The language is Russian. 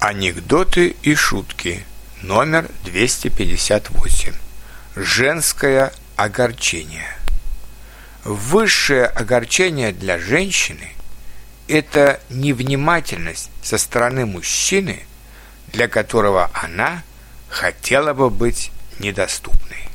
Анекдоты и шутки. Номер 258. Женское огорчение. Высшее огорчение для женщины – это невнимательность со стороны мужчины, для которого она хотела бы быть недоступной.